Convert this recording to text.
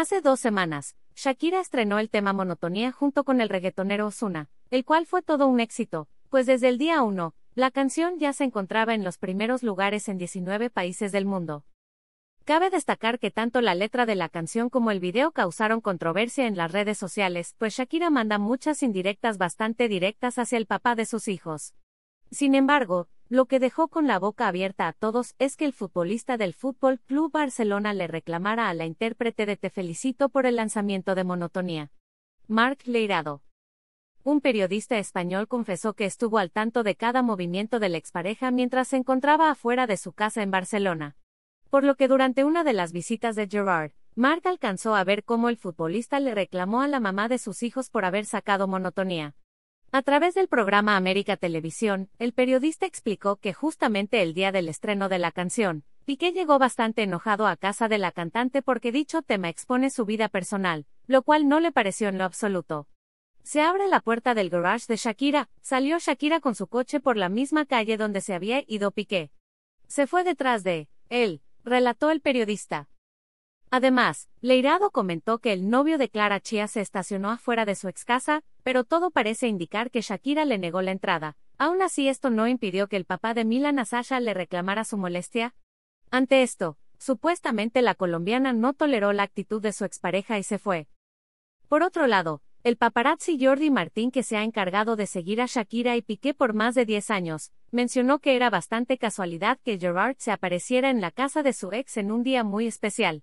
Hace dos semanas, Shakira estrenó el tema Monotonía junto con el reggaetonero Ozuna, el cual fue todo un éxito, pues desde el día 1, la canción ya se encontraba en los primeros lugares en 19 países del mundo. Cabe destacar que tanto la letra de la canción como el video causaron controversia en las redes sociales, pues Shakira manda muchas indirectas bastante directas hacia el papá de sus hijos. Sin embargo, lo que dejó con la boca abierta a todos es que el futbolista del Fútbol Club Barcelona le reclamara a la intérprete de Te felicito por el lanzamiento de Monotonía. Marc Leirado. Un periodista español confesó que estuvo al tanto de cada movimiento de la expareja mientras se encontraba afuera de su casa en Barcelona. Por lo que durante una de las visitas de Gerard, Marc alcanzó a ver cómo el futbolista le reclamó a la mamá de sus hijos por haber sacado monotonía. A través del programa América Televisión, el periodista explicó que justamente el día del estreno de la canción, Piqué llegó bastante enojado a casa de la cantante porque dicho tema expone su vida personal, lo cual no le pareció en lo absoluto. Se abre la puerta del garage de Shakira, salió Shakira con su coche por la misma calle donde se había ido Piqué. Se fue detrás de él, relató el periodista. Además, Leirado comentó que el novio de Clara Chia se estacionó afuera de su ex casa, pero todo parece indicar que Shakira le negó la entrada. Aún así, esto no impidió que el papá de Milan a le reclamara su molestia. Ante esto, supuestamente la colombiana no toleró la actitud de su expareja y se fue. Por otro lado, el paparazzi Jordi Martín, que se ha encargado de seguir a Shakira y Piqué por más de 10 años, mencionó que era bastante casualidad que Gerard se apareciera en la casa de su ex en un día muy especial,